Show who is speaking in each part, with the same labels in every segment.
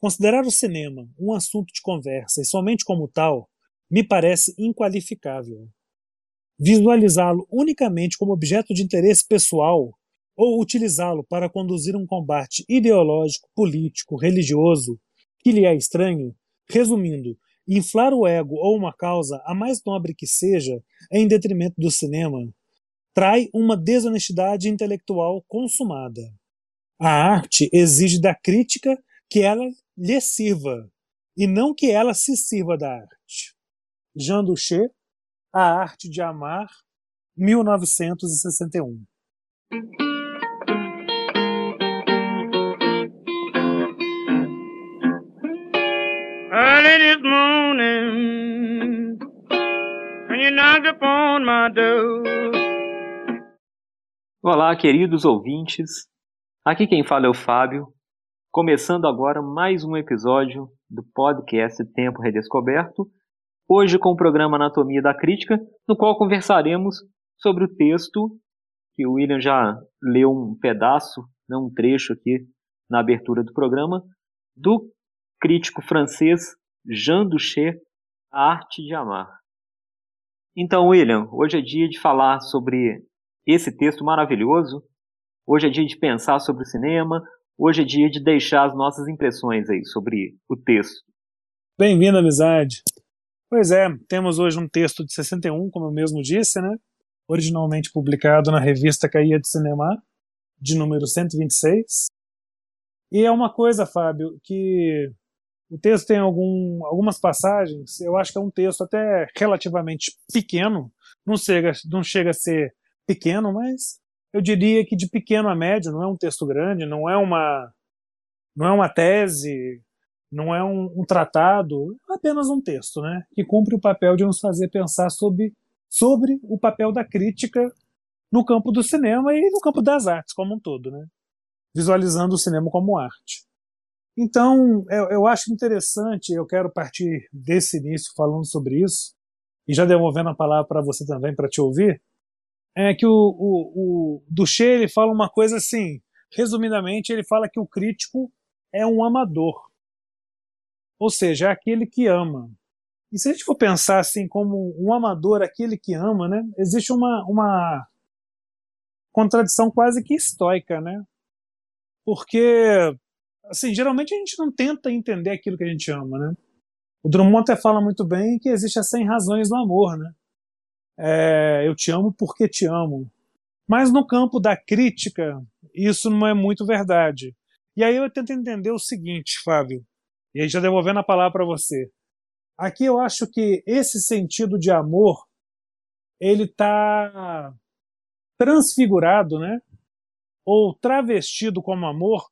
Speaker 1: Considerar o cinema um assunto de conversa e somente como tal me parece inqualificável. Visualizá-lo unicamente como objeto de interesse pessoal ou utilizá-lo para conduzir um combate ideológico, político, religioso que lhe é estranho, resumindo, inflar o ego ou uma causa, a mais nobre que seja, em detrimento do cinema, trai uma desonestidade intelectual consumada. A arte exige da crítica que ela lhe sirva, e não que ela se sirva da arte. Jean Duché, A Arte de Amar, 1961. Early this morning, when you knocked upon my door.
Speaker 2: Olá, queridos ouvintes. Aqui quem fala é o Fábio, começando agora mais um episódio do podcast Tempo Redescoberto, hoje com o programa Anatomia da Crítica, no qual conversaremos sobre o texto que o William já leu um pedaço, não um trecho aqui na abertura do programa, do crítico francês Jean Duché, A Arte de Amar. Então, William, hoje é dia de falar sobre esse texto maravilhoso. Hoje é dia de pensar sobre o cinema. Hoje é dia de deixar as nossas impressões aí sobre o texto.
Speaker 1: Bem-vindo, amizade. Pois é, temos hoje um texto de 61, como eu mesmo disse, né? Originalmente publicado na revista Caia de Cinema, de número 126. E é uma coisa, Fábio, que o texto tem algum, algumas passagens, eu acho que é um texto até relativamente pequeno, não chega, não chega a ser pequeno, mas eu diria que de pequeno a médio, não é um texto grande, não é uma, não é uma tese, não é um, um tratado, é apenas um texto, né, que cumpre o papel de nos fazer pensar sobre, sobre o papel da crítica no campo do cinema e no campo das artes como um todo, né, visualizando o cinema como arte. Então, eu, eu acho interessante, eu quero partir desse início falando sobre isso, e já devolvendo a palavra para você também, para te ouvir, é que o, o, o Duché ele fala uma coisa assim, resumidamente, ele fala que o crítico é um amador, ou seja, é aquele que ama. E se a gente for pensar assim como um amador, aquele que ama, né, existe uma, uma contradição quase que estoica, né? Porque assim, geralmente a gente não tenta entender aquilo que a gente ama, né? O Drummond até fala muito bem que existe as 100 razões do amor, né? É, eu te amo porque te amo. Mas no campo da crítica, isso não é muito verdade. E aí eu tento entender o seguinte, Fábio, e aí já devolvendo a palavra para você. Aqui eu acho que esse sentido de amor, ele está transfigurado, né? Ou travestido como amor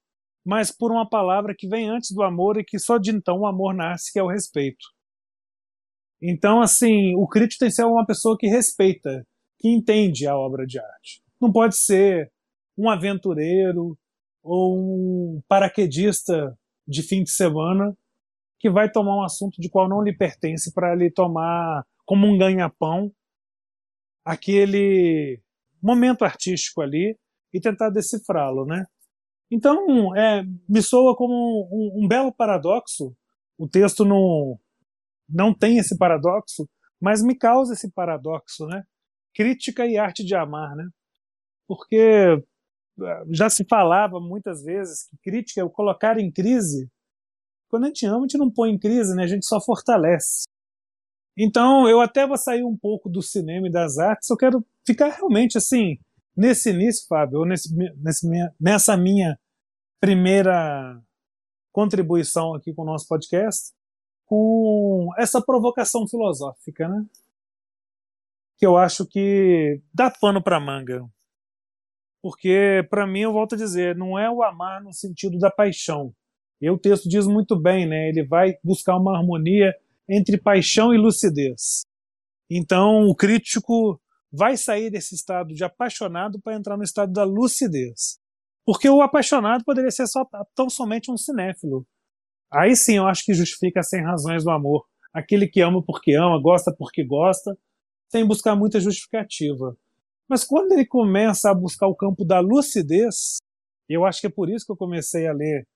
Speaker 1: mas por uma palavra que vem antes do amor e que só de então o amor nasce, que é o respeito. Então, assim, o crítico tem que ser uma pessoa que respeita, que entende a obra de arte. Não pode ser um aventureiro ou um paraquedista de fim de semana que vai tomar um assunto de qual não lhe pertence para ele tomar como um ganha-pão aquele momento artístico ali e tentar decifrá-lo, né? Então, é, me soa como um, um, belo paradoxo. O texto não, não tem esse paradoxo, mas me causa esse paradoxo, né? Crítica e arte de amar, né? Porque é, já se falava muitas vezes que crítica é o colocar em crise. Quando a gente ama, a gente não põe em crise, né? A gente só fortalece. Então, eu até vou sair um pouco do cinema e das artes, eu quero ficar realmente assim, nesse início, Fábio, ou nesse, nesse minha, nessa minha primeira contribuição aqui com o nosso podcast, com essa provocação filosófica, né? Que eu acho que dá pano para manga. Porque, para mim, eu volto a dizer, não é o amar no sentido da paixão. E o texto diz muito bem, né? Ele vai buscar uma harmonia entre paixão e lucidez. Então, o crítico vai sair desse estado de apaixonado para entrar no estado da lucidez. Porque o apaixonado poderia ser só tão somente um cinéfilo. Aí sim eu acho que justifica sem razões do amor. Aquele que ama porque ama, gosta porque gosta, sem buscar muita justificativa. Mas quando ele começa a buscar o campo da lucidez, eu acho que é por isso que eu comecei a ler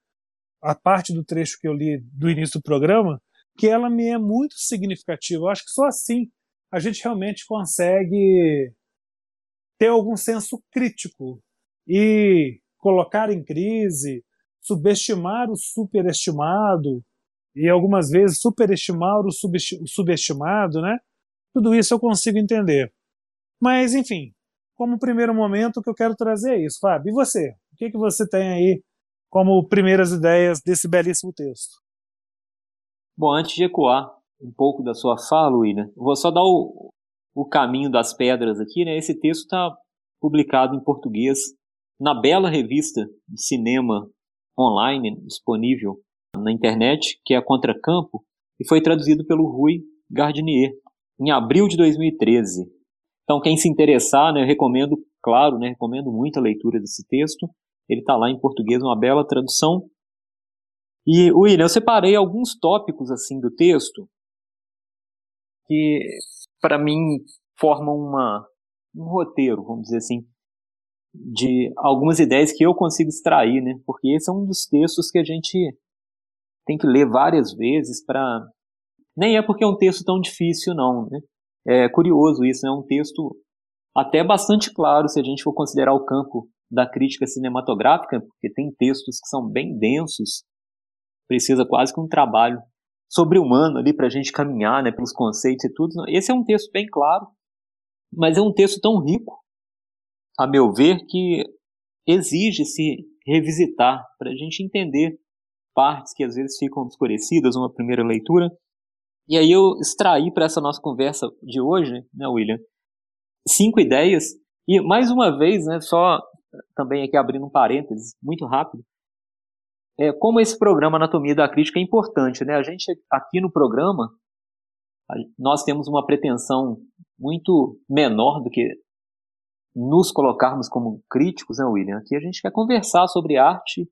Speaker 1: a parte do trecho que eu li do início do programa, que ela me é muito significativa. Eu acho que só assim a gente realmente consegue ter algum senso crítico e colocar em crise, subestimar o superestimado e algumas vezes superestimar o subestimado, né? Tudo isso eu consigo entender. Mas, enfim, como primeiro momento, o que eu quero trazer é isso. Fábio, e você? O que, que você tem aí como primeiras ideias desse belíssimo texto?
Speaker 2: Bom, antes de ecoar um pouco da sua fala, William, vou só dar o, o caminho das pedras aqui. Né? Esse texto está publicado em português na bela revista de cinema online disponível na internet, que é Contracampo, e foi traduzido pelo Rui Gardinier em abril de 2013. Então, quem se interessar, né, eu recomendo, claro, né, recomendo muito a leitura desse texto. Ele está lá em português, uma bela tradução. E, William, eu separei alguns tópicos assim do texto que, para mim, formam uma, um roteiro, vamos dizer assim, de algumas ideias que eu consigo extrair, né? Porque esse é um dos textos que a gente tem que ler várias vezes para. Nem é porque é um texto tão difícil, não, né? É curioso isso, é um texto até bastante claro se a gente for considerar o campo da crítica cinematográfica, porque tem textos que são bem densos, precisa quase que um trabalho sobre-humano ali para a gente caminhar né, pelos conceitos e tudo. Esse é um texto bem claro, mas é um texto tão rico, a meu ver, que exige se revisitar para a gente entender partes que às vezes ficam obscurecidas numa primeira leitura. E aí eu extraí para essa nossa conversa de hoje, né, William, cinco ideias e mais uma vez, né, só também aqui abrindo um parênteses muito rápido, é, como esse programa Anatomia da Crítica é importante, né? A gente aqui no programa nós temos uma pretensão muito menor do que nos colocarmos como críticos, né, William? Aqui a gente quer conversar sobre arte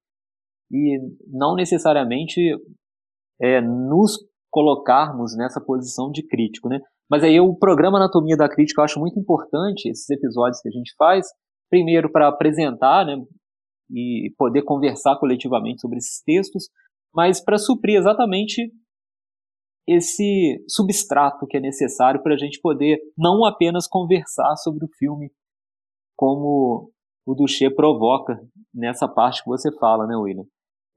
Speaker 2: e não necessariamente é, nos colocarmos nessa posição de crítico, né? Mas aí o programa Anatomia da Crítica eu acho muito importante, esses episódios que a gente faz, primeiro para apresentar, né, e poder conversar coletivamente sobre esses textos, mas para suprir exatamente esse substrato que é necessário para a gente poder não apenas conversar sobre o filme, como o Duché provoca nessa parte que você fala, né, William?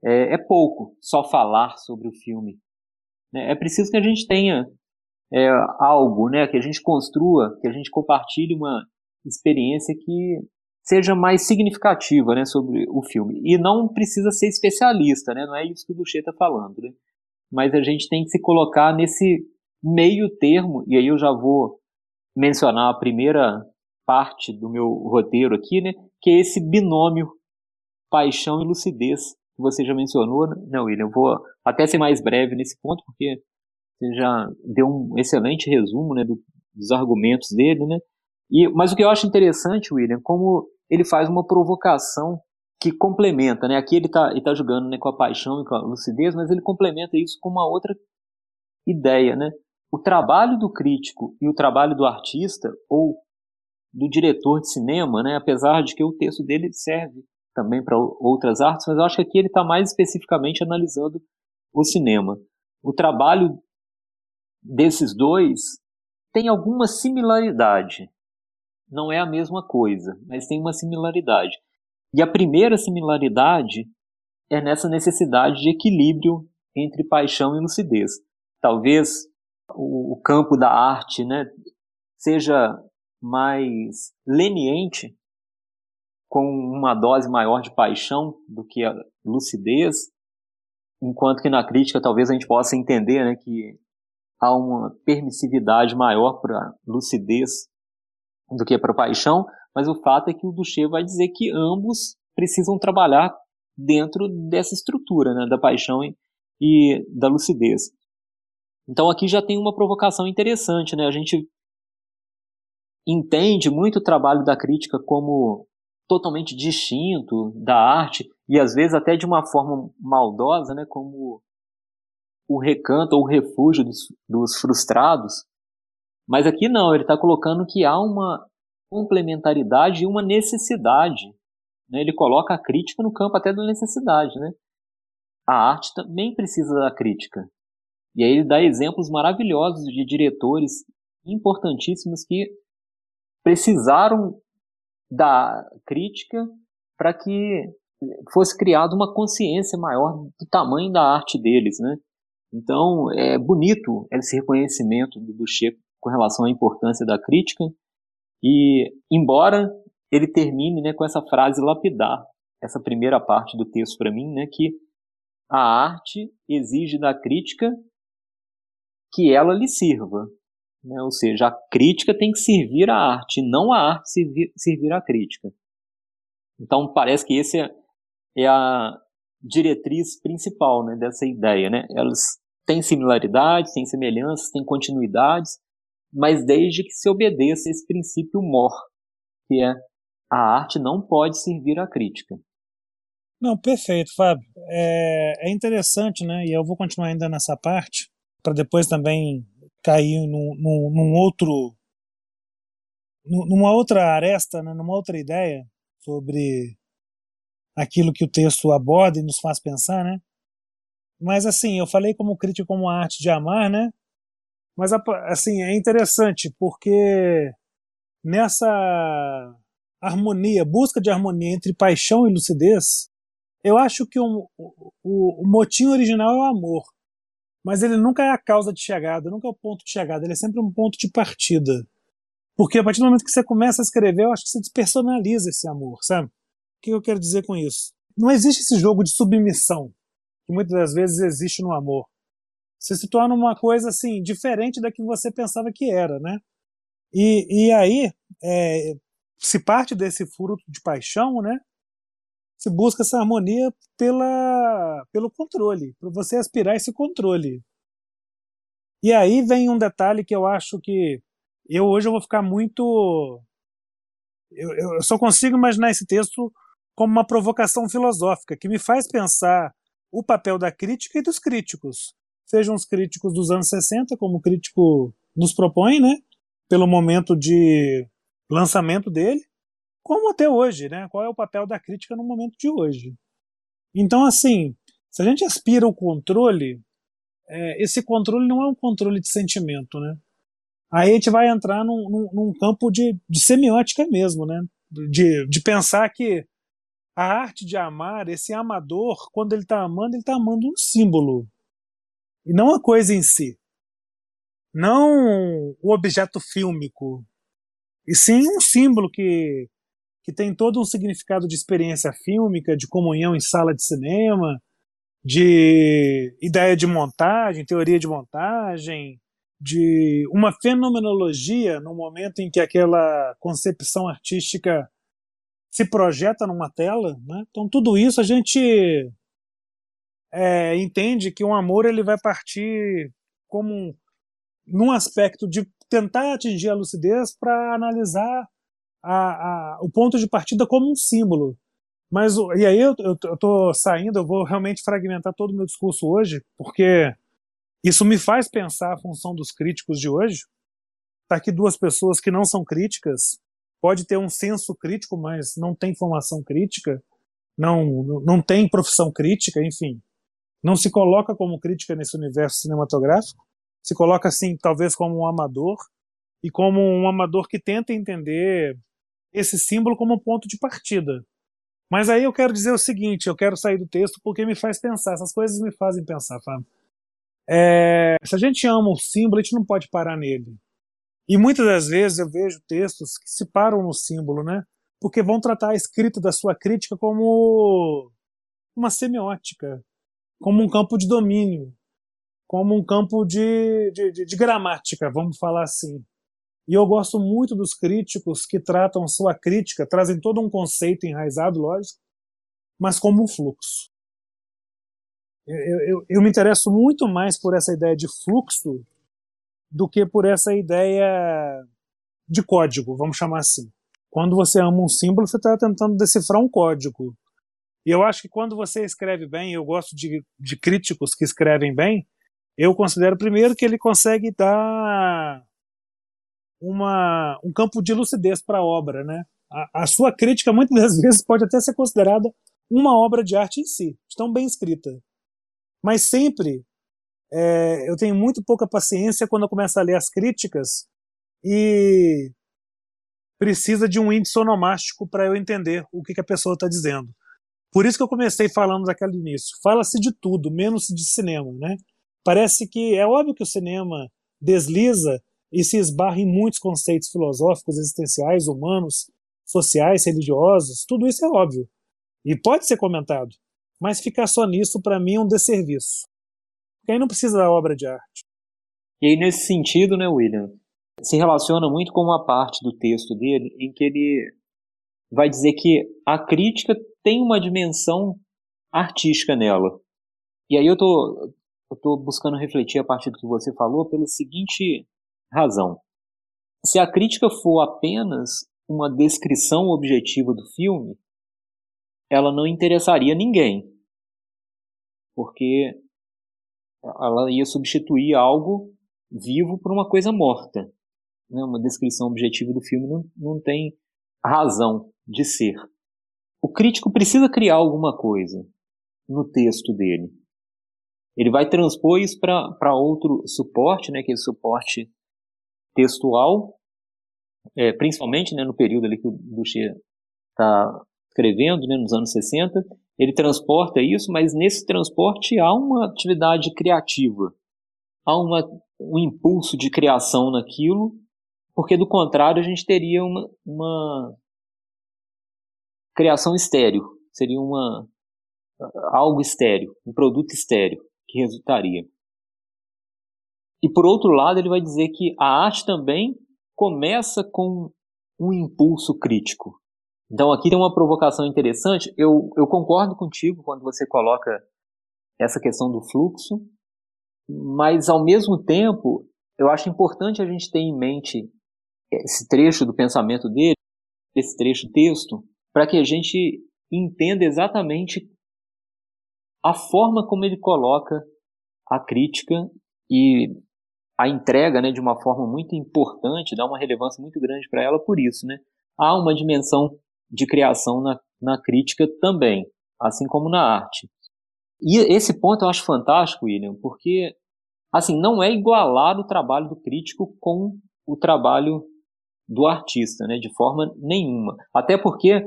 Speaker 2: É, é pouco só falar sobre o filme. Né? É preciso que a gente tenha é, algo, né, que a gente construa, que a gente compartilhe uma experiência que seja mais significativa né, sobre o filme. E não precisa ser especialista, né, não é isso que o Duché está falando. Né? Mas a gente tem que se colocar nesse meio termo, e aí eu já vou mencionar a primeira parte do meu roteiro aqui, né, que é esse binômio paixão e lucidez que você já mencionou, né, William? Eu vou até ser mais breve nesse ponto, porque você já deu um excelente resumo né, do, dos argumentos dele, né? E, mas o que eu acho interessante, William, como ele faz uma provocação que complementa, né? Aqui ele está ele tá jogando né, com a paixão e com a lucidez, mas ele complementa isso com uma outra ideia, né? O trabalho do crítico e o trabalho do artista ou do diretor de cinema, né? Apesar de que o texto dele serve também para outras artes, mas eu acho que aqui ele está mais especificamente analisando o cinema. O trabalho desses dois tem alguma similaridade, não é a mesma coisa, mas tem uma similaridade. E a primeira similaridade é nessa necessidade de equilíbrio entre paixão e lucidez. Talvez o, campo da arte né, seja mais leniente, com uma dose maior de paixão do que a lucidez, enquanto que na crítica talvez a gente possa entender né, que há uma permissividade maior para lucidez do que para paixão, mas o fato é que o Duché vai dizer que ambos precisam trabalhar dentro dessa estrutura, né, da paixão e, e da lucidez. Então aqui já tem uma provocação interessante, né? A gente entende muito o trabalho da crítica como totalmente distinto da arte e às vezes até de uma forma maldosa, né, como o recanto ou o refúgio dos, dos frustrados, mas aqui não, ele está colocando que há uma complementaridade e uma necessidade. Né? Ele coloca a crítica no campo até da necessidade. Né? a arte também precisa da crítica. E aí ele dá exemplos maravilhosos de diretores importantíssimos que precisaram da crítica para que fosse criada uma consciência maior do tamanho da arte deles, né? Então, é bonito esse reconhecimento do Boucher com relação à importância da crítica e, embora ele termine né, com essa frase lapidar, essa primeira parte do texto para mim, né, que a arte exige da crítica que ela lhe sirva. Né? Ou seja, a crítica tem que servir à arte, não a arte servir, servir à crítica. Então parece que esse é, é a diretriz principal né, dessa ideia. Né? Elas têm similaridades, têm semelhanças, têm continuidades, mas desde que se obedeça esse princípio mor, que é a arte não pode servir à crítica.
Speaker 1: Não, perfeito, Fábio. É, é interessante, né? E eu vou continuar ainda nessa parte, para depois também cair num, num, num outro. numa outra aresta, né? numa outra ideia sobre aquilo que o texto aborda e nos faz pensar, né? Mas assim, eu falei como crítica como a arte de amar, né? Mas assim, é interessante porque nessa harmonia, busca de harmonia entre paixão e lucidez, eu acho que o, o, o motim original é o amor mas ele nunca é a causa de chegada, nunca é o ponto de chegada, ele é sempre um ponto de partida. Porque a partir do momento que você começa a escrever, eu acho que você despersonaliza esse amor, sabe? O que eu quero dizer com isso? Não existe esse jogo de submissão que muitas das vezes existe no amor. Você se torna uma coisa assim diferente da que você pensava que era, né? E, e aí é, se parte desse fruto de paixão, né? Se busca essa harmonia pela, pelo controle, para você aspirar esse controle. E aí vem um detalhe que eu acho que eu hoje eu vou ficar muito. Eu, eu só consigo imaginar esse texto como uma provocação filosófica que me faz pensar o papel da crítica e dos críticos. Sejam os críticos dos anos 60, como o crítico nos propõe, né? Pelo momento de lançamento dele, como até hoje, né? Qual é o papel da crítica no momento de hoje? Então, assim, se a gente aspira o controle, é, esse controle não é um controle de sentimento, né? Aí a gente vai entrar num, num, num campo de, de, semiótica mesmo, né? De, de pensar que a arte de amar, esse amador, quando ele está amando, ele está amando um símbolo e não a coisa em si, não o objeto fílmico, e sim um símbolo que que tem todo um significado de experiência fílmica, de comunhão em sala de cinema, de ideia de montagem, teoria de montagem, de uma fenomenologia no momento em que aquela concepção artística se projeta numa tela, né? Então tudo isso a gente é, entende que um amor ele vai partir como num aspecto de tentar atingir a lucidez para analisar a, a, o ponto de partida como um símbolo. Mas, e aí eu, tô saindo, eu vou realmente fragmentar todo o meu discurso hoje, porque isso me faz pensar a função dos críticos de hoje. Tá aqui duas pessoas que não são críticas, pode ter um senso crítico, mas não tem formação crítica, não, não tem profissão crítica, enfim. Não se coloca como crítica nesse universo cinematográfico, se coloca assim, talvez como um amador, e como um amador que tenta entender esse símbolo como um ponto de partida. Mas aí eu quero dizer o seguinte: eu quero sair do texto porque me faz pensar, essas coisas me fazem pensar, Fábio. É, se a gente ama o símbolo, a gente não pode parar nele. E muitas das vezes eu vejo textos que se param no símbolo, né? Porque vão tratar a escrita da sua crítica como uma semiótica, como um campo de domínio, como um campo de, de, de, de gramática, vamos falar assim. E eu gosto muito dos críticos que tratam sua crítica, trazem todo um conceito enraizado, lógico, mas como um fluxo. Eu, eu, eu me interesso muito mais por essa ideia de fluxo do que por essa ideia de código, vamos chamar assim. Quando você ama um símbolo, você está tentando decifrar um código. E eu acho que quando você escreve bem, eu gosto de, de críticos que escrevem bem, eu considero primeiro que ele consegue dar uma, um campo de lucidez para a obra, né? A, a, sua crítica muitas das vezes pode até ser considerada uma obra de arte em si, tão bem escrita. Mas sempre é, eu tenho muito pouca paciência quando eu começo a ler as críticas e precisa de um índice onomástico para eu entender o que, que a pessoa está dizendo. Por isso que eu comecei falando daquele início. Fala-se de tudo, menos de cinema, né? Parece que é óbvio que o cinema desliza e se esbarra em muitos conceitos filosóficos, existenciais, humanos, sociais, religiosos. Tudo isso é óbvio e pode ser comentado. Mas ficar só nisso para mim é um desserviço. Porque aí não precisa da obra de arte.
Speaker 2: E aí nesse sentido, né, William, se relaciona muito com uma parte do texto dele em que ele vai dizer que a crítica tem uma dimensão artística nela. E aí eu tô, eu tô buscando refletir a partir do que você falou pela seguinte razão. Se a crítica for apenas uma descrição objetiva do filme, ela não interessaria ninguém. Porque ela ia substituir algo vivo por uma coisa morta. Né? Uma descrição objetiva do filme não, não tem razão de ser. O crítico precisa criar alguma coisa no texto dele. Ele vai transpor isso para outro suporte, né, que é o suporte textual, é, principalmente né, no período ali que o Boucher está escrevendo, né, nos anos 60, ele transporta isso, mas nesse transporte há uma atividade criativa, há uma, um impulso de criação naquilo, porque do contrário a gente teria uma, uma criação estéreo, seria uma algo estéreo, um produto estéreo que resultaria. E por outro lado, ele vai dizer que a arte também começa com um impulso crítico. Então aqui tem uma provocação interessante. Eu, eu concordo contigo quando você coloca essa questão do fluxo, mas ao mesmo tempo eu acho importante a gente ter em mente esse trecho do pensamento dele, esse trecho texto, para que a gente entenda exatamente a forma como ele coloca a crítica e a entrega né, de uma forma muito importante, dá uma relevância muito grande para ela por isso. Né? Há uma dimensão de criação na, na crítica também, assim como na arte. E esse ponto eu acho fantástico, William, porque assim não é igualar o trabalho do crítico com o trabalho do artista, né, de forma nenhuma. Até porque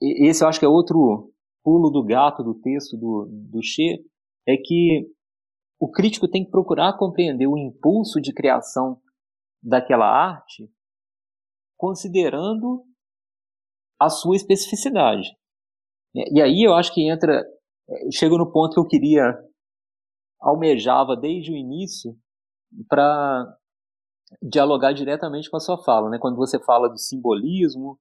Speaker 2: esse eu acho que é outro pulo do gato do texto do, do Che, é que o crítico tem que procurar compreender o impulso de criação daquela arte, considerando a sua especificidade. E aí eu acho que entra, é, chega no ponto que eu queria, almejava desde o início, para dialogar diretamente com a sua fala. Né? Quando você fala do simbolismo,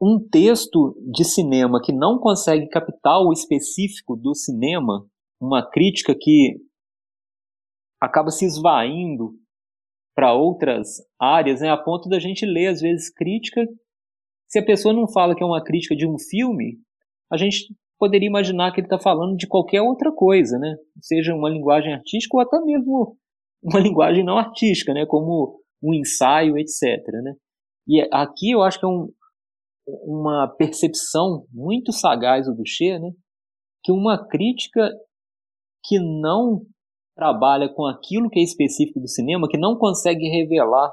Speaker 2: um texto de cinema que não consegue captar o específico do cinema, uma crítica que acaba se esvaindo para outras áreas, né, a ponto da gente ler, às vezes, crítica se a pessoa não fala que é uma crítica de um filme, a gente poderia imaginar que ele está falando de qualquer outra coisa, né? Seja uma linguagem artística ou até mesmo uma linguagem não artística, né? Como um ensaio, etc. Né? E aqui eu acho que é um, uma percepção muito sagaz do Boucher, né? Que uma crítica que não trabalha com aquilo que é específico do cinema, que não consegue revelar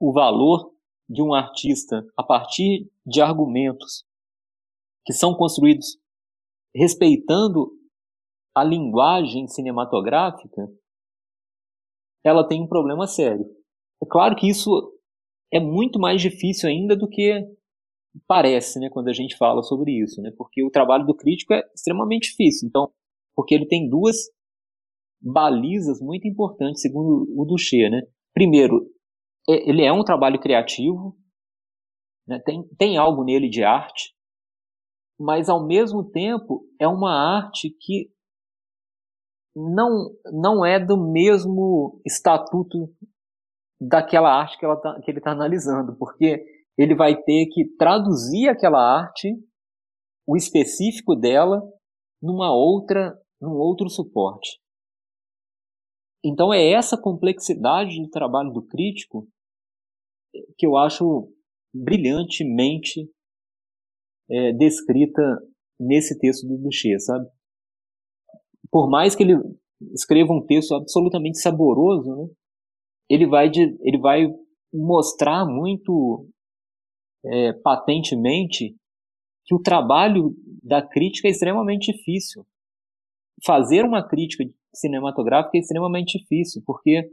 Speaker 2: o valor de um artista a partir de argumentos que são construídos respeitando a linguagem cinematográfica, ela tem um problema sério. É claro que isso é muito mais difícil ainda do que parece, né, quando a gente fala sobre isso, né? Porque o trabalho do crítico é extremamente difícil. Então, porque ele tem duas balizas muito importantes, segundo o Duché, né? Primeiro, é, ele é um trabalho criativo, né? tem, tem algo nele de arte, mas ao mesmo tempo é uma arte que não, não é do mesmo estatuto daquela arte que, ela tá, que ele está analisando, porque ele vai ter que traduzir aquela arte, o específico dela, numa outra, num outro suporte. Então é essa complexidade do trabalho do crítico que eu acho brilhantemente é, descrita nesse texto do Boucher, sabe? por mais que ele escreva um texto absolutamente saboroso, né, ele vai de, ele vai mostrar muito é, patentemente que o trabalho da crítica é extremamente difícil. Fazer uma crítica cinematográfica é extremamente difícil, porque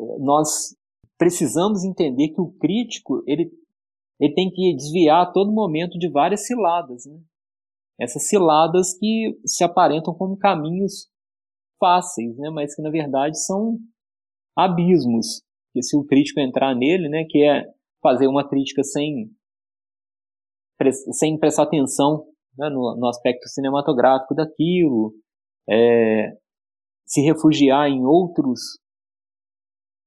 Speaker 2: é, nós precisamos entender que o crítico ele, ele tem que desviar a todo momento de várias ciladas. Né? Essas ciladas que se aparentam como caminhos fáceis, né? mas que na verdade são abismos. Que se o crítico entrar nele, né, que é fazer uma crítica sem sem prestar atenção né, no, no, aspecto cinematográfico daquilo, é, se refugiar em outros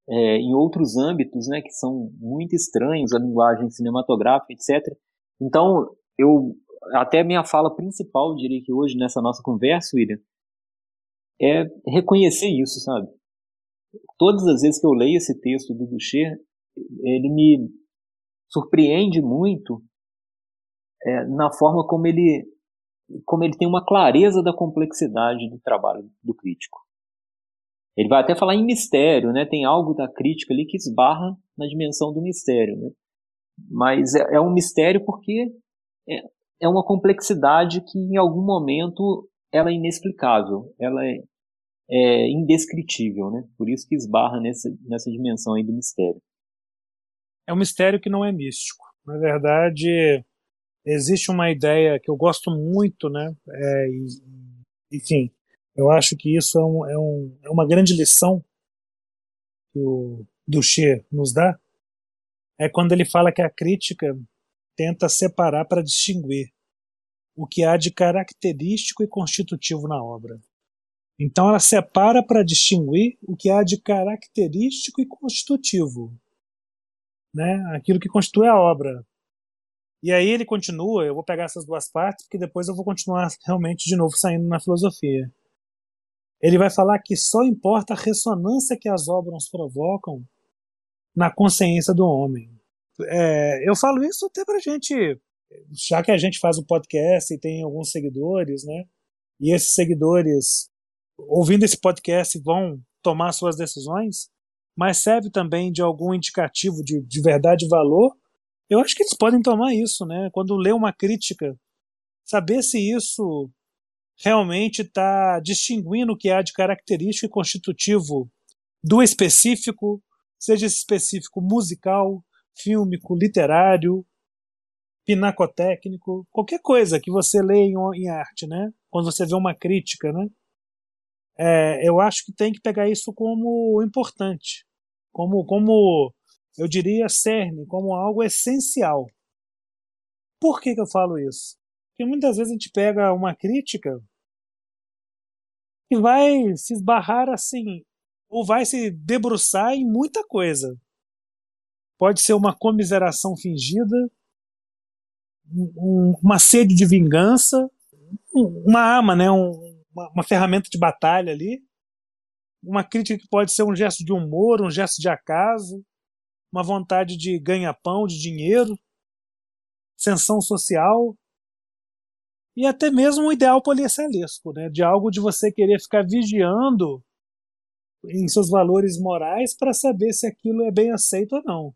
Speaker 2: é, em outros âmbitos, né, que são muito estranhos à linguagem cinematográfica, etc. Então, eu até minha fala principal, diria que hoje nessa nossa conversa, William, é reconhecer isso, sabe? Todas as vezes que eu leio esse texto do Ducher, ele me surpreende muito é, na forma como ele, como ele tem uma clareza da complexidade do trabalho do crítico. Ele vai até falar em mistério, né? Tem algo da crítica ali que esbarra na dimensão do mistério, né? Mas é, é um mistério porque é, é uma complexidade que em algum momento ela é inexplicável, ela é, é indescritível, né? Por isso que esbarra nessa, nessa dimensão aí do mistério.
Speaker 1: É um mistério que não é místico. Na verdade, existe uma ideia que eu gosto muito, né? É, enfim, eu acho que isso é, um, é, um, é uma grande lição que o Duché nos dá, é quando ele fala que a crítica tenta separar para distinguir o que há de característico e constitutivo na obra. Então ela separa para distinguir o que há de característico e constitutivo, né? Aquilo que constitui a obra. E aí ele continua, eu vou pegar essas duas partes, porque depois eu vou continuar realmente de novo saindo na filosofia. Ele vai falar que só importa a ressonância que as obras provocam na consciência do homem. É, eu falo isso até pra gente, já que a gente faz o podcast e tem alguns seguidores, né? E esses seguidores, ouvindo esse podcast, vão tomar suas decisões, mas serve também de algum indicativo de, de verdade e valor eu acho que eles podem tomar isso, né? Quando lê uma crítica, saber se isso realmente está distinguindo o que há de característico e constitutivo do específico, seja esse específico musical, fílmico, literário, pinacotécnico, qualquer coisa que você lê em, em arte, né? Quando você vê uma crítica, né? É, eu acho que tem que pegar isso como importante, como como eu diria cerne, como algo essencial. Por que, que eu falo isso? Porque muitas vezes a gente pega uma crítica e vai se esbarrar assim, ou vai se debruçar em muita coisa. Pode ser uma comiseração fingida, um, uma sede de vingança, uma arma, né, um, uma, uma ferramenta de batalha ali, uma crítica que pode ser um gesto de humor, um gesto de acaso, uma vontade de ganha-pão, de dinheiro, ascensão social e até mesmo um ideal policialesco, né? de algo de você querer ficar vigiando em seus valores morais para saber se aquilo é bem aceito ou não.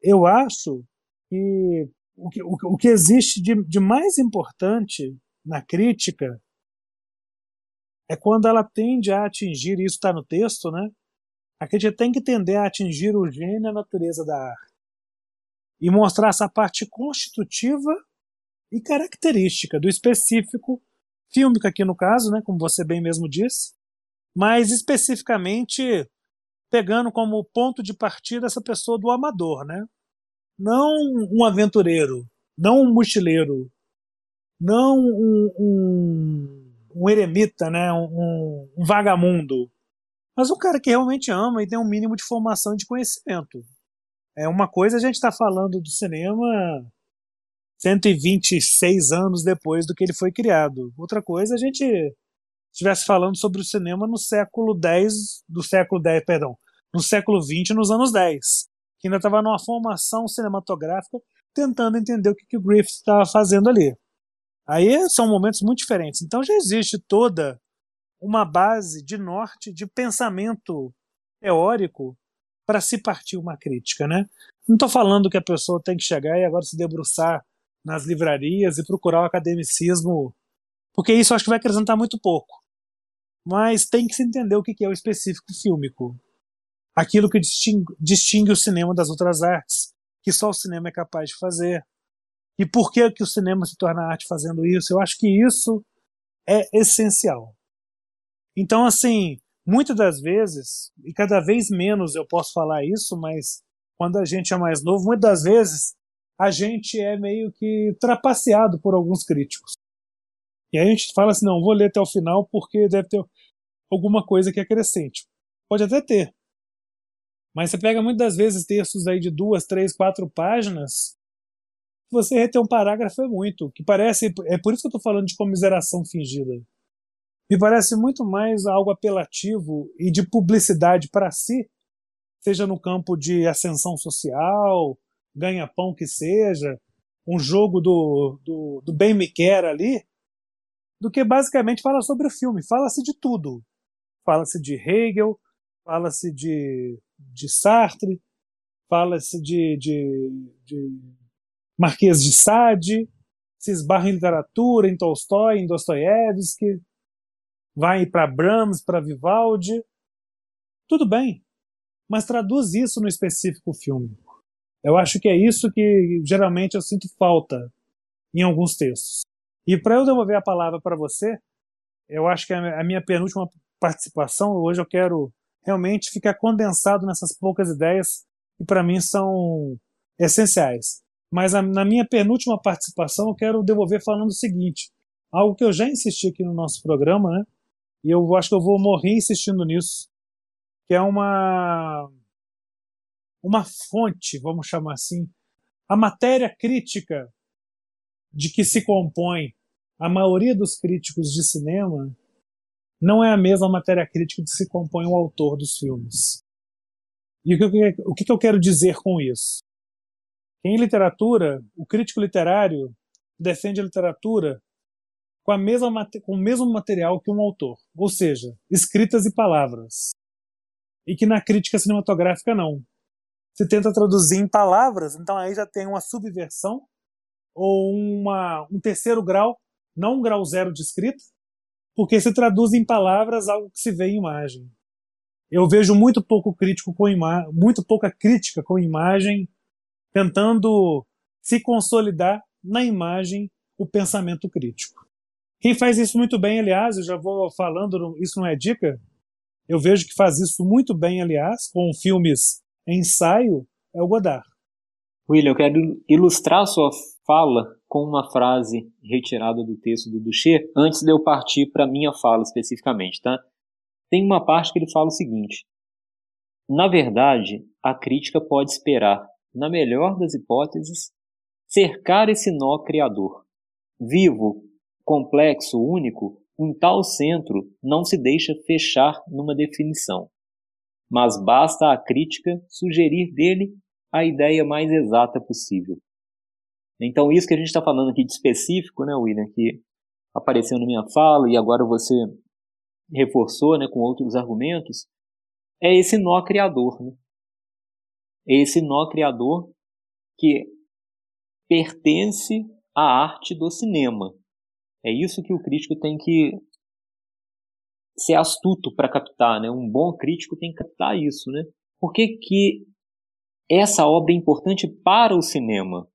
Speaker 1: Eu acho que o que, o, que existe de, de mais importante na crítica é quando ela tende a atingir, isso está no texto, né? A crítica tem que tender a atingir o gênio e a natureza da arte e mostrar essa parte constitutiva e característica do específico, fílmico aqui no caso, né, como você bem mesmo disse, mas especificamente pegando como ponto de partida essa pessoa do amador, né? Não um aventureiro, não um mochileiro, não um, um, um eremita, né? um, um vagamundo, mas um cara que realmente ama e tem um mínimo de formação e de conhecimento. É uma coisa a gente está falando do cinema 126 anos depois do que ele foi criado. Outra coisa a gente estivesse falando sobre o cinema no século 10, do século 10, perdão, no século 20, nos anos 10, que ainda estava numa formação cinematográfica, tentando entender o que, que o Griffith estava fazendo ali. Aí são momentos muito diferentes. Então já existe toda uma base de norte de pensamento teórico para se partir uma crítica, né? Não estou falando que a pessoa tem que chegar e agora se debruçar nas livrarias e procurar o academicismo, porque isso acho que vai acrescentar muito pouco. Mas tem que se entender o que é o específico fílmico. Aquilo que distingue, distingue o cinema das outras artes, que só o cinema é capaz de fazer. E por que, que o cinema se torna arte fazendo isso? Eu acho que isso é essencial. Então, assim, muitas das vezes, e cada vez menos eu posso falar isso, mas quando a gente é mais novo, muitas das vezes a gente é meio que trapaceado por alguns críticos. E aí a gente fala assim, não, vou ler até o final porque deve ter alguma coisa que é crescente. Pode até ter. Mas você pega muitas das vezes textos aí de duas, três, quatro páginas, você reter um parágrafo é muito, que parece, é por isso que eu estou falando de comiseração fingida. Me parece muito mais algo apelativo e de publicidade para si, seja no campo de ascensão social, ganha-pão que seja, um jogo do, do, do bem me quer ali, do que basicamente fala sobre o filme. Fala-se de tudo. Fala-se de Hegel, fala-se de, de Sartre, fala-se de, de, de Marquês de Sade, se esbarra em literatura, em Tolstói, em Dostoiévski, vai para Brahms, para Vivaldi. Tudo bem, mas traduz isso no específico filme. Eu acho que é isso que geralmente eu sinto falta em alguns textos. E para eu devolver a palavra para você, eu acho que a minha penúltima participação, hoje eu quero realmente ficar condensado nessas poucas ideias que para mim são essenciais. Mas na minha penúltima participação eu quero devolver falando o seguinte, algo que eu já insisti aqui no nosso programa, né? E eu acho que eu vou morrer insistindo nisso, que é uma uma fonte, vamos chamar assim, a matéria crítica de que se compõe a maioria dos críticos de cinema não é a mesma matéria crítica de que se compõe o autor dos filmes. E o que, eu quero dizer com isso? Em literatura, o crítico literário defende a literatura com, a mesma, com o mesmo material que um autor, ou seja, escritas e palavras. E que na crítica cinematográfica não se tenta traduzir em palavras, então aí já tem uma subversão ou uma, um terceiro grau, não um grau zero de escrita, porque se traduz em palavras algo que se vê em imagem. Eu vejo muito pouco crítico com muito pouca crítica com imagem tentando se consolidar na imagem o pensamento crítico. Quem faz isso muito bem, aliás, eu já vou falando, isso não é dica, eu vejo que faz isso muito bem, aliás, com filmes ensaio é o Godard.
Speaker 2: William, eu quero ilustrar sua fala com uma frase retirada do texto do Duché, antes de eu partir para a minha fala especificamente, tá? Tem uma parte que ele fala o seguinte: Na verdade, a crítica pode esperar, na melhor das hipóteses, cercar esse nó criador. Vivo, complexo, único, um tal centro não se deixa fechar numa definição mas basta a crítica sugerir dele a ideia mais exata possível. Então, isso que a gente está falando aqui de específico, né, William, que apareceu na minha fala e agora você reforçou né, com outros argumentos, é esse nó criador. Né? É esse nó criador que pertence à arte do cinema. É isso que o crítico tem que ser astuto para captar, né? Um bom crítico tem que captar isso, né? Por que, que essa obra é importante para o cinema?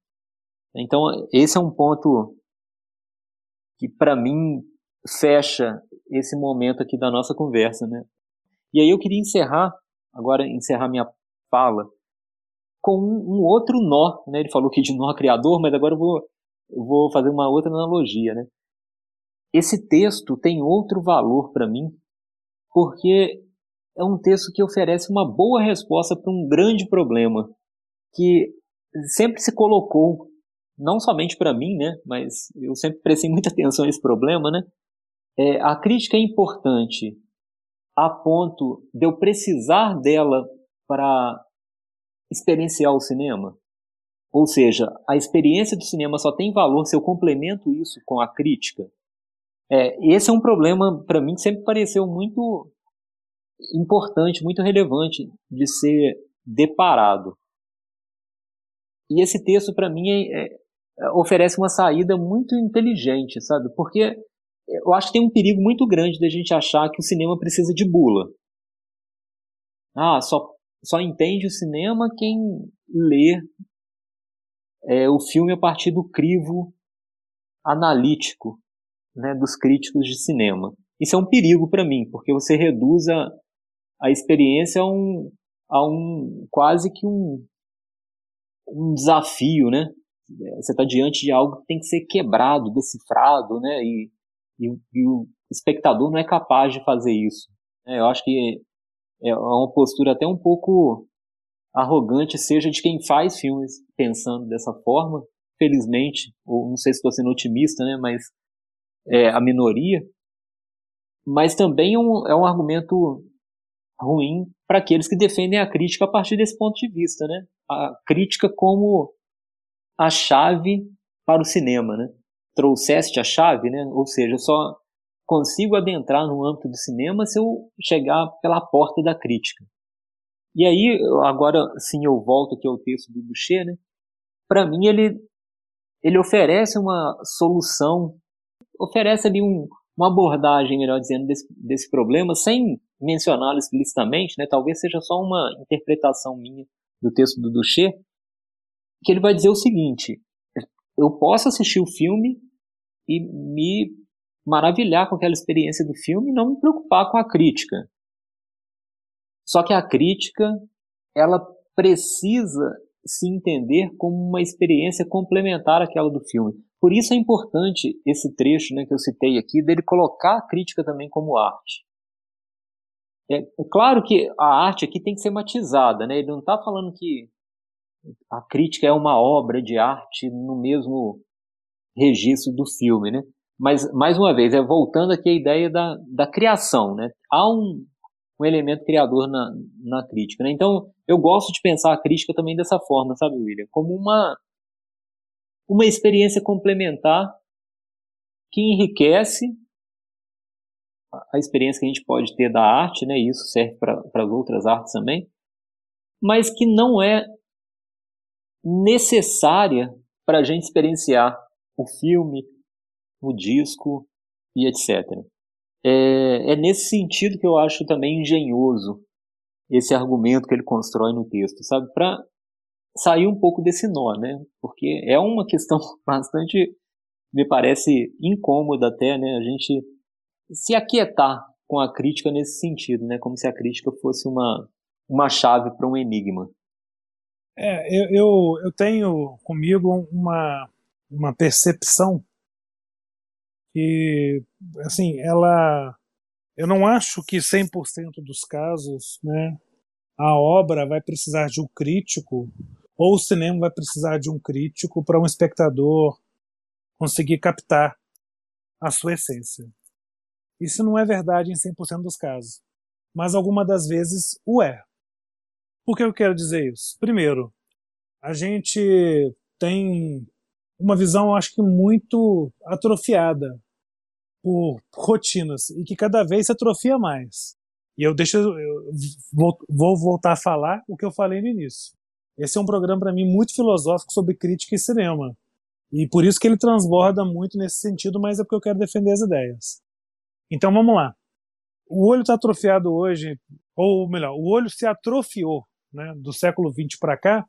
Speaker 2: Então, esse é um ponto que para mim fecha esse momento aqui da nossa conversa, né? E aí eu queria encerrar, agora encerrar minha fala com um, outro nó, né? Ele falou aqui de nó criador, mas agora eu vou, eu vou fazer uma outra analogia, né? Esse texto tem outro valor para mim, porque é um texto que oferece uma boa resposta para um grande problema que sempre se colocou, não somente para mim, né, mas eu sempre prestei muita atenção a esse problema, né? É, a crítica é importante a ponto de eu precisar dela para experienciar o cinema? Ou seja, a experiência do cinema só tem valor se eu complemento isso com a crítica. É, esse é um problema, para mim, que sempre pareceu muito importante, muito relevante de ser deparado. E esse texto, para mim, é, é, oferece uma saída muito inteligente, sabe? Porque eu acho que tem um perigo muito grande da gente achar que o cinema precisa de bula. Ah, só, só entende o cinema quem lê é, o filme a partir do crivo analítico né, dos críticos de cinema. Isso é um perigo para mim, porque você reduz a, a experiência a um, a um quase que um, um desafio, né? Você está diante de algo que tem que ser quebrado, decifrado, né? E, e, e o espectador não é capaz de fazer isso. Né? Eu acho que é uma postura até um pouco arrogante, seja de quem faz filmes pensando dessa forma, felizmente, ou não sei se estou sendo otimista, né? Mas é a minoria. Mas também é um, é um argumento ruim para aqueles que defendem a crítica a partir desse ponto de vista, né? A crítica como a chave para o cinema, né? Trouxeste a chave, né? Ou seja, eu só consigo adentrar no âmbito do cinema se eu chegar pela porta da crítica. E aí, agora sim eu volto aqui ao texto do Boucher, né? Para mim ele ele oferece uma solução, oferece ali um, uma abordagem, melhor dizendo, desse, desse problema, sem mencioná-lo explicitamente, né? Talvez seja só uma interpretação minha do texto do Duché, que ele vai dizer o seguinte: eu posso assistir o filme e me maravilhar com aquela experiência do filme e não me preocupar com a crítica. Só que a crítica, ela precisa se entender como uma experiência complementar àquela do filme. Por isso é importante esse trecho né, que eu citei aqui, dele colocar a crítica também como arte. É, é claro que a arte aqui tem que ser matizada, né? ele não está falando que a crítica é uma obra de arte no mesmo registro do filme, né? Mas, mais uma vez, é voltando aqui à ideia da, da criação, né? Há um, um elemento criador na, na crítica, né? Então, eu gosto de pensar a crítica também dessa forma, sabe, William? Como uma, uma experiência complementar que enriquece a experiência que a gente pode ter da arte, né? Isso serve para as outras artes também, mas que não é necessária para a gente experienciar o filme, o disco e etc. É, é nesse sentido que eu acho também engenhoso esse argumento que ele constrói no texto, sabe? Para sair um pouco desse nó, né? Porque é uma questão bastante, me parece incômoda até, né? A gente se aquietar com a crítica nesse sentido, né? Como se a crítica fosse uma, uma chave para um enigma.
Speaker 1: É, eu, eu, eu tenho comigo uma, uma percepção que, assim, ela. Eu não acho que 100% dos casos, né, a obra vai precisar de um crítico ou o cinema vai precisar de um crítico para um espectador conseguir captar a sua essência. Isso não é verdade em 100% dos casos, mas alguma das vezes o é. Por que eu quero dizer isso? Primeiro, a gente tem uma visão, acho que muito atrofiada por rotinas e que cada vez se atrofia mais. E eu deixo, eu vou, vou voltar a falar o que eu falei no início. Esse é um programa para mim muito filosófico sobre crítica e cinema. E por isso que ele transborda muito nesse sentido, mas é porque eu quero defender as ideias. Então vamos lá. O olho está atrofiado hoje, ou melhor, o olho se atrofiou né, do século XX para cá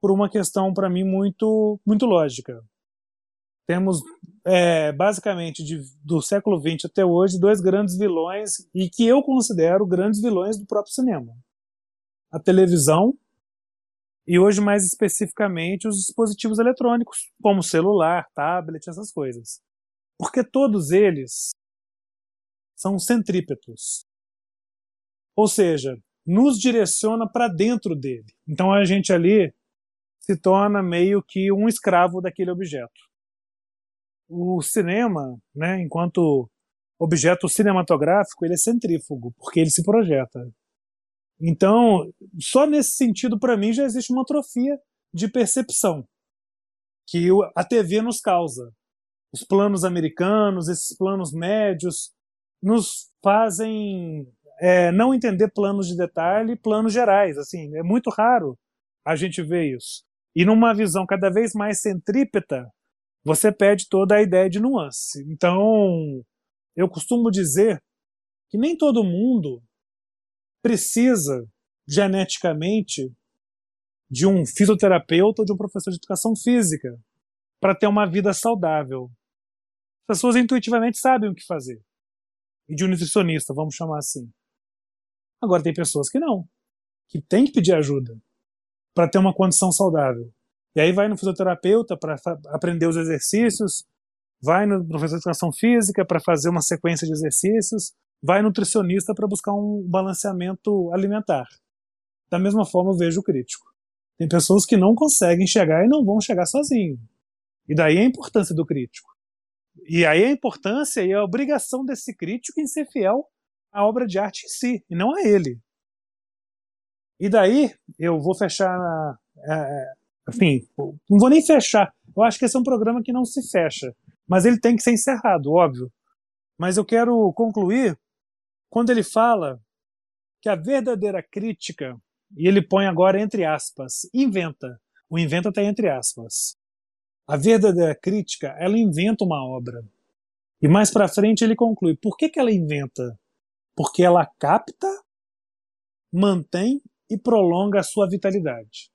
Speaker 1: por uma questão para mim muito muito lógica. Temos é, basicamente de, do século XX até hoje dois grandes vilões e que eu considero grandes vilões do próprio cinema: a televisão e hoje mais especificamente os dispositivos eletrônicos, como celular, tablet, essas coisas. Porque todos eles são centrípetos. Ou seja, nos direciona para dentro dele. Então a gente ali se torna meio que um escravo daquele objeto. O cinema, né, enquanto objeto cinematográfico, ele é centrífugo, porque ele se projeta. Então, só nesse sentido, para mim, já existe uma atrofia de percepção que a TV nos causa. Os planos americanos, esses planos médios, nos fazem é, não entender planos de detalhe, planos gerais. Assim, é muito raro a gente ver isso. E numa visão cada vez mais centrípeta, você perde toda a ideia de nuance. Então, eu costumo dizer que nem todo mundo precisa geneticamente de um fisioterapeuta ou de um professor de educação física para ter uma vida saudável. As pessoas intuitivamente sabem o que fazer. E de um nutricionista, vamos chamar assim. Agora tem pessoas que não, que tem que pedir ajuda para ter uma condição saudável. E aí vai no fisioterapeuta para aprender os exercícios, vai no professor de educação física para fazer uma sequência de exercícios, vai nutricionista para buscar um balanceamento alimentar. Da mesma forma eu vejo o crítico. Tem pessoas que não conseguem chegar e não vão chegar sozinho. E daí a importância do crítico. E aí a importância e a obrigação desse crítico em ser fiel à obra de arte em si, e não a ele. E daí eu vou fechar. É, enfim, não vou nem fechar. Eu acho que esse é um programa que não se fecha. Mas ele tem que ser encerrado, óbvio. Mas eu quero concluir quando ele fala que a verdadeira crítica, e ele põe agora entre aspas, inventa. O inventa está entre aspas. A verdadeira crítica, ela inventa uma obra. E mais para frente ele conclui: por que, que ela inventa? Porque ela capta, mantém e prolonga a sua vitalidade.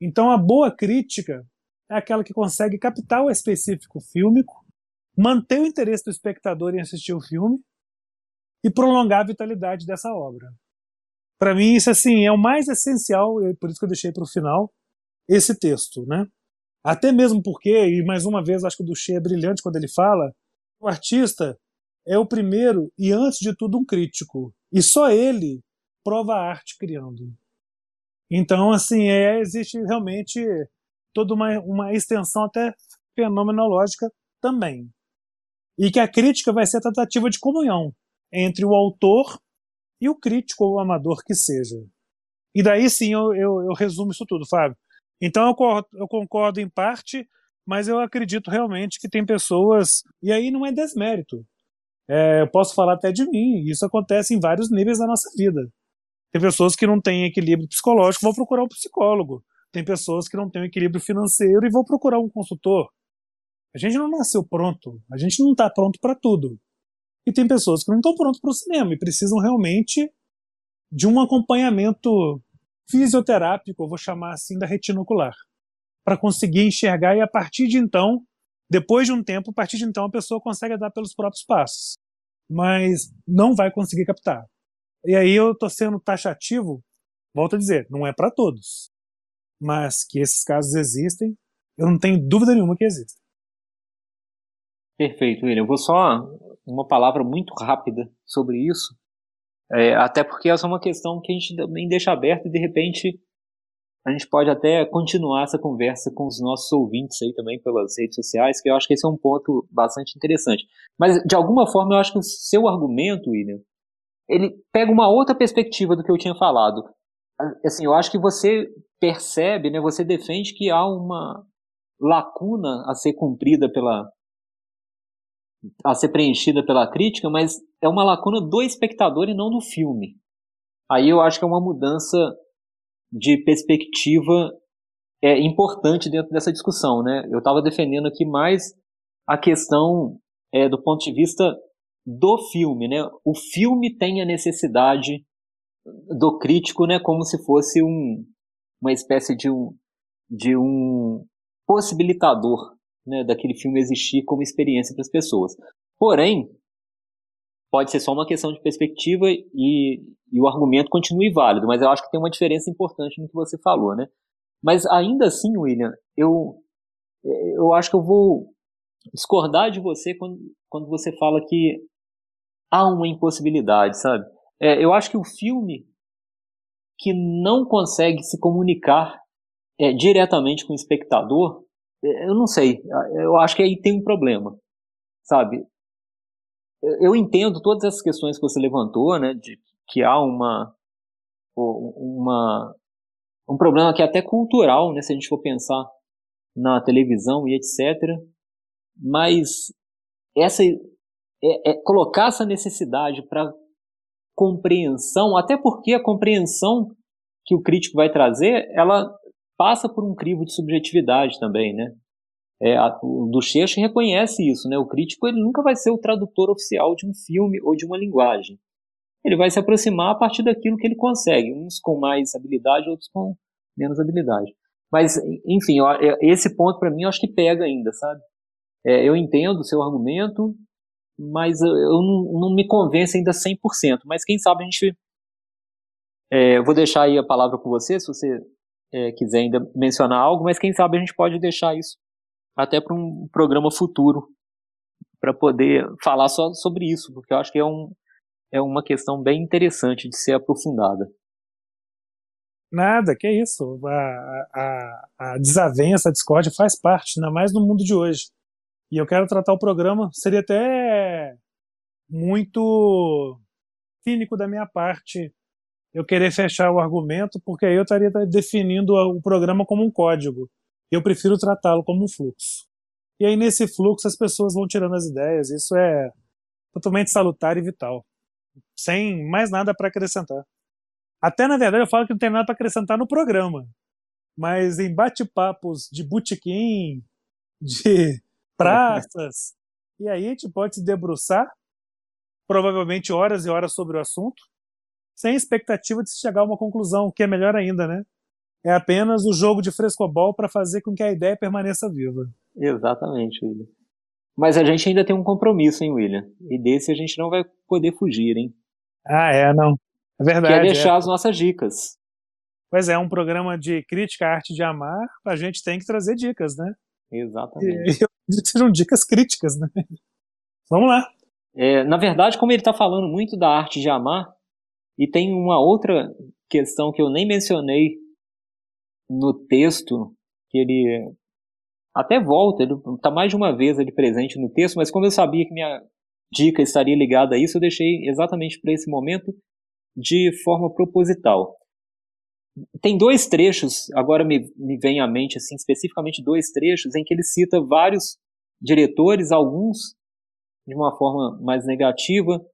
Speaker 1: Então a boa crítica é aquela que consegue captar o específico fílmico, manter o interesse do espectador em assistir o filme e prolongar a vitalidade dessa obra. Para mim isso assim é o mais essencial, e por isso que eu deixei para o final esse texto, né? Até mesmo porque, e mais uma vez acho que o Duché é brilhante quando ele fala, o artista é o primeiro e antes de tudo um crítico, e só ele prova a arte criando. Então, assim, é, existe realmente toda uma, uma extensão até fenomenológica também. E que a crítica vai ser a tentativa de comunhão entre o autor e o crítico ou o amador que seja. E daí sim eu, eu, eu resumo isso tudo, Fábio. Então eu concordo, eu concordo em parte, mas eu acredito realmente que tem pessoas. E aí não é desmérito. É, eu posso falar até de mim, isso acontece em vários níveis da nossa vida. Tem pessoas que não têm equilíbrio psicológico, vão procurar um psicólogo. Tem pessoas que não têm equilíbrio financeiro e vão procurar um consultor. A gente não nasceu pronto, a gente não está pronto para tudo. E tem pessoas que não estão prontas para o cinema e precisam realmente de um acompanhamento fisioterápico, eu vou chamar assim, da retina ocular, para conseguir enxergar e a partir de então, depois de um tempo, a partir de então a pessoa consegue dar pelos próprios passos, mas não vai conseguir captar. E aí eu estou sendo taxativo, volto a dizer, não é para todos, mas que esses casos existem, eu não tenho dúvida nenhuma que existem.
Speaker 2: Perfeito, William. Eu vou só uma palavra muito rápida sobre isso, é, até porque essa é uma questão que a gente também deixa aberta e de repente a gente pode até continuar essa conversa com os nossos ouvintes aí também pelas redes sociais, que eu acho que esse é um ponto bastante interessante. Mas de alguma forma eu acho que o seu argumento, William, ele pega uma outra perspectiva do que eu tinha falado. Assim, eu acho que você percebe, né, você defende que há uma lacuna a ser cumprida pela, a ser preenchida pela crítica, mas é uma lacuna do espectador e não do filme. Aí eu acho que é uma mudança de perspectiva é importante dentro dessa discussão, né? Eu estava defendendo aqui mais a questão é, do ponto de vista do filme, né? O filme tem a necessidade do crítico, né? Como se fosse um, uma espécie de um, de um possibilitador né, daquele filme existir como experiência para as pessoas. Porém, pode ser só uma questão de perspectiva e, e, o argumento continue válido, mas eu acho que tem uma diferença importante no que você falou, né? Mas ainda assim, William, eu, eu acho que eu vou discordar de você quando, quando você fala que há uma impossibilidade, sabe? É, eu acho que o filme que não consegue se comunicar é, diretamente com o espectador, eu não sei, eu acho que aí tem um problema, sabe? Eu entendo todas essas questões que você levantou, né, de que há uma uma um problema que é até cultural, né, se a gente for pensar na televisão e etc. Mas essa é, é colocar essa necessidade para compreensão, até porque a compreensão que o crítico vai trazer, ela passa por um crivo de subjetividade também, né? É, a, o Ducheche reconhece isso, né? O crítico ele nunca vai ser o tradutor oficial de um filme ou de uma linguagem. Ele vai se aproximar a partir daquilo que ele consegue, uns com mais habilidade, outros com menos habilidade. Mas, enfim, esse ponto para mim eu acho que pega ainda, sabe? É, eu entendo o seu argumento, mas eu não, não me convence ainda 100%. Mas quem sabe a gente. É, eu vou deixar aí a palavra com você, se você é, quiser ainda mencionar algo, mas quem sabe a gente pode deixar isso até para um programa futuro, para poder falar só sobre isso, porque eu acho que é, um, é uma questão bem interessante de ser aprofundada.
Speaker 1: Nada, que isso. A, a, a desavença, a discórdia faz parte, ainda mais no mundo de hoje. E eu quero tratar o programa, seria até muito cínico da minha parte eu querer fechar o argumento, porque aí eu estaria definindo o programa como um código. Eu prefiro tratá-lo como um fluxo. E aí, nesse fluxo, as pessoas vão tirando as ideias. Isso é totalmente salutar e vital. Sem mais nada para acrescentar. Até, na verdade, eu falo que não tem nada para acrescentar no programa. Mas em bate-papos de botequim, de praças, e aí a gente pode se debruçar, provavelmente horas e horas sobre o assunto, sem expectativa de se chegar a uma conclusão, que é melhor ainda, né? É apenas o jogo de frescobol para fazer com que a ideia permaneça viva.
Speaker 2: Exatamente, William. Mas a gente ainda tem um compromisso, hein, William? E desse a gente não vai poder fugir, hein?
Speaker 1: Ah, é, não. É verdade.
Speaker 2: Que é deixar
Speaker 1: é.
Speaker 2: as nossas dicas.
Speaker 1: Pois é, um programa de crítica à arte de amar, a gente tem que trazer dicas, né?
Speaker 2: Exatamente.
Speaker 1: E eu que sejam dicas críticas, né? Vamos lá.
Speaker 2: É, na verdade, como ele está falando muito da arte de amar, e tem uma outra questão que eu nem mencionei no texto, que ele até volta, ele está mais de uma vez ele presente no texto, mas como eu sabia que minha dica estaria ligada a isso, eu deixei exatamente para esse momento de forma proposital. Tem dois trechos, agora me, me vem à mente assim, especificamente dois trechos, em que ele cita vários diretores, alguns de uma forma mais negativa,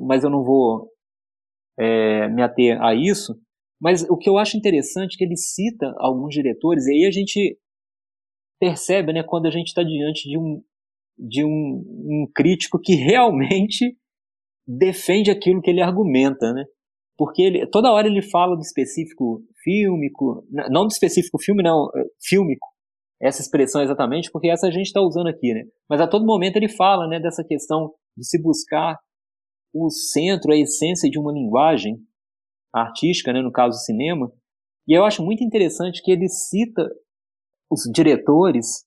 Speaker 2: mas eu não vou é, me ater a isso, mas o que eu acho interessante é que ele cita alguns diretores, e aí a gente percebe, né, quando a gente está diante de um, de um, um crítico que realmente defende aquilo que ele argumenta, né? Porque ele, toda hora ele fala do específico fílmico, não do específico filme, não, é, fílmico, essa expressão exatamente, porque essa a gente está usando aqui, né? Mas a todo momento ele fala, né, dessa questão de se buscar o centro, a essência de uma linguagem artística, né, no caso do cinema. E eu acho muito interessante que ele cita os diretores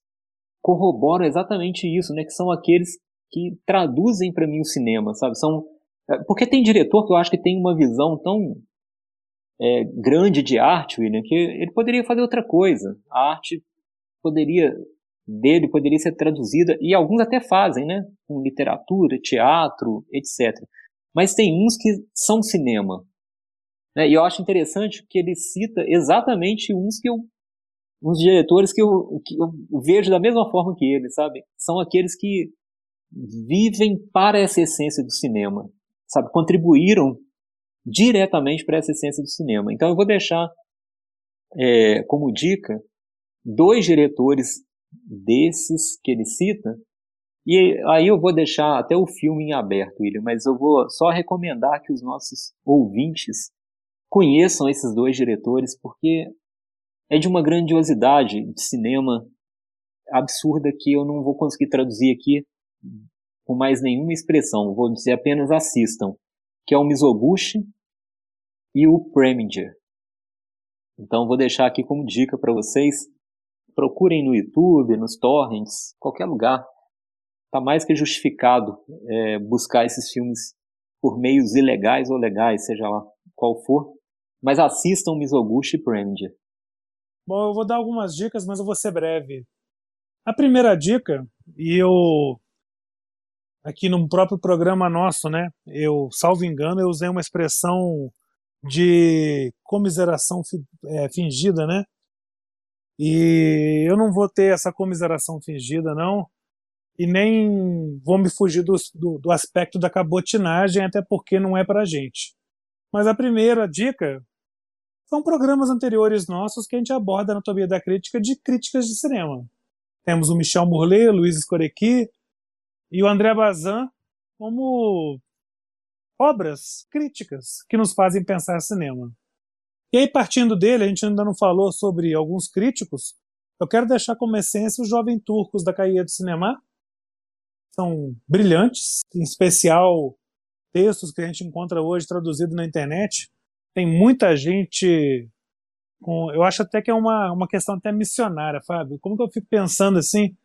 Speaker 2: corroboram exatamente isso, né, que são aqueles que traduzem para mim o cinema, sabe? São é, porque tem diretor que eu acho que tem uma visão tão é, grande de arte, William, que ele poderia fazer outra coisa. A arte poderia dele poderia ser traduzida e alguns até fazem, né? Com literatura, teatro, etc. Mas tem uns que são cinema. Né? E eu acho interessante que ele cita exatamente uns que eu, uns diretores que eu, que eu vejo da mesma forma que ele, sabe? São aqueles que vivem para essa essência do cinema, sabe? Contribuíram diretamente para essa essência do cinema. Então eu vou deixar é, como dica dois diretores desses que ele cita e aí eu vou deixar até o filme em aberto, William, mas eu vou só recomendar que os nossos ouvintes conheçam esses dois diretores, porque é de uma grandiosidade de cinema absurda que eu não vou conseguir traduzir aqui com mais nenhuma expressão. Vou dizer apenas assistam, que é o Mizoguchi e o Preminger. Então vou deixar aqui como dica para vocês. Procurem no YouTube, nos torrents, qualquer lugar está mais que justificado é, buscar esses filmes por meios ilegais ou legais, seja lá qual for. Mas assistam Mizoguchi e Preminger.
Speaker 1: Bom, eu vou dar algumas dicas, mas eu vou ser breve. A primeira dica, e eu aqui no próprio programa nosso, né? Eu, salvo engano, eu usei uma expressão de comiseração é, fingida, né? E eu não vou ter essa comiseração fingida, não. E nem vou me fugir do, do, do aspecto da cabotinagem, até porque não é pra gente. Mas a primeira dica são programas anteriores nossos que a gente aborda a anatomia da crítica de críticas de cinema. Temos o Michel Mourlet, Luiz Escorequi e o André Bazin como obras críticas que nos fazem pensar cinema. E aí, partindo dele, a gente ainda não falou sobre alguns críticos, eu quero deixar como essência os Jovem Turcos da Caia do Cinema. São brilhantes, em especial textos que a gente encontra hoje traduzidos na internet. Tem muita gente com, eu acho até que é uma, uma questão até missionária, Fábio. Como que eu fico pensando assim?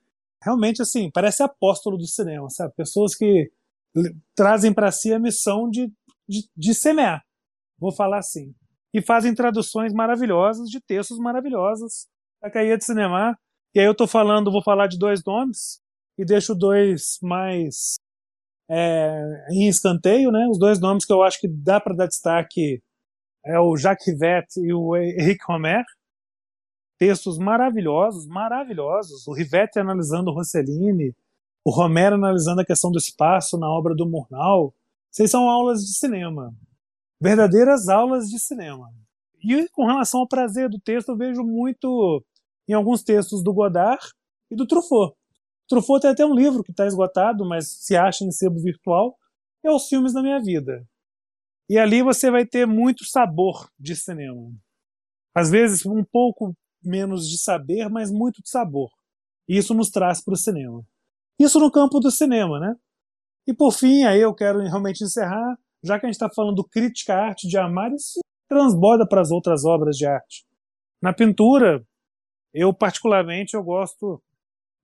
Speaker 1: Realmente assim, parece apóstolo do cinema, sabe? Pessoas que trazem para si a missão de, de, de semear, vou falar assim e fazem traduções maravilhosas de textos maravilhosos da Caia de Cinema. E aí eu estou falando, vou falar de dois nomes e deixo dois mais é, em escanteio, né? Os dois nomes que eu acho que dá para dar destaque é o Jacques Rivette e o Henrique Romer. Textos maravilhosos, maravilhosos. O Rivette analisando o Rossellini, o Romer analisando a questão do espaço na obra do Murnau. Vocês são aulas de cinema verdadeiras aulas de cinema. E com relação ao prazer do texto, eu vejo muito em alguns textos do Godard e do Truffaut. Truffaut tem até um livro que está esgotado, mas se acha em sebo virtual, é Os Filmes da Minha Vida. E ali você vai ter muito sabor de cinema. Às vezes um pouco menos de saber, mas muito de sabor. E isso nos traz para o cinema. Isso no campo do cinema, né? E por fim, aí eu quero realmente encerrar já que a gente está falando crítica à arte de amar, isso transborda para as outras obras de arte. Na pintura, eu particularmente eu gosto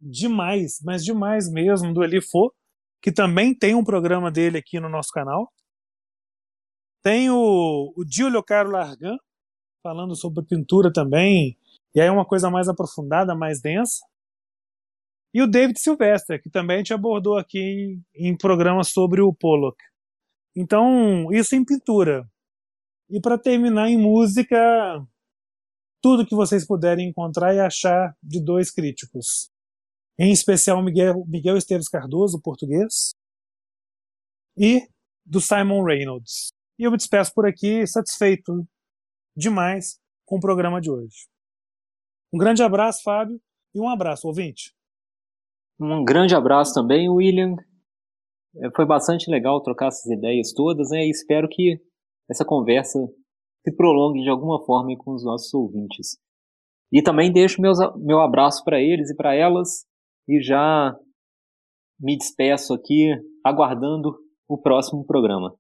Speaker 1: demais, mas demais mesmo, do Eli Fo, que também tem um programa dele aqui no nosso canal. Tem o, o Caro Largan, falando sobre pintura também, e aí é uma coisa mais aprofundada, mais densa. E o David Silvestre, que também a gente abordou aqui em, em programas sobre o Pollock. Então, isso em pintura. E para terminar em música, tudo que vocês puderem encontrar e achar de dois críticos. Em especial Miguel, Miguel Esteves Cardoso, português, e do Simon Reynolds. E eu me despeço por aqui, satisfeito demais com o programa de hoje. Um grande abraço, Fábio, e um abraço, ouvinte.
Speaker 2: Um grande abraço também, William. É, foi bastante legal trocar essas ideias todas, né? E espero que essa conversa se prolongue de alguma forma com os nossos ouvintes. E também deixo meus, meu abraço para eles e para elas e já me despeço aqui aguardando o próximo programa.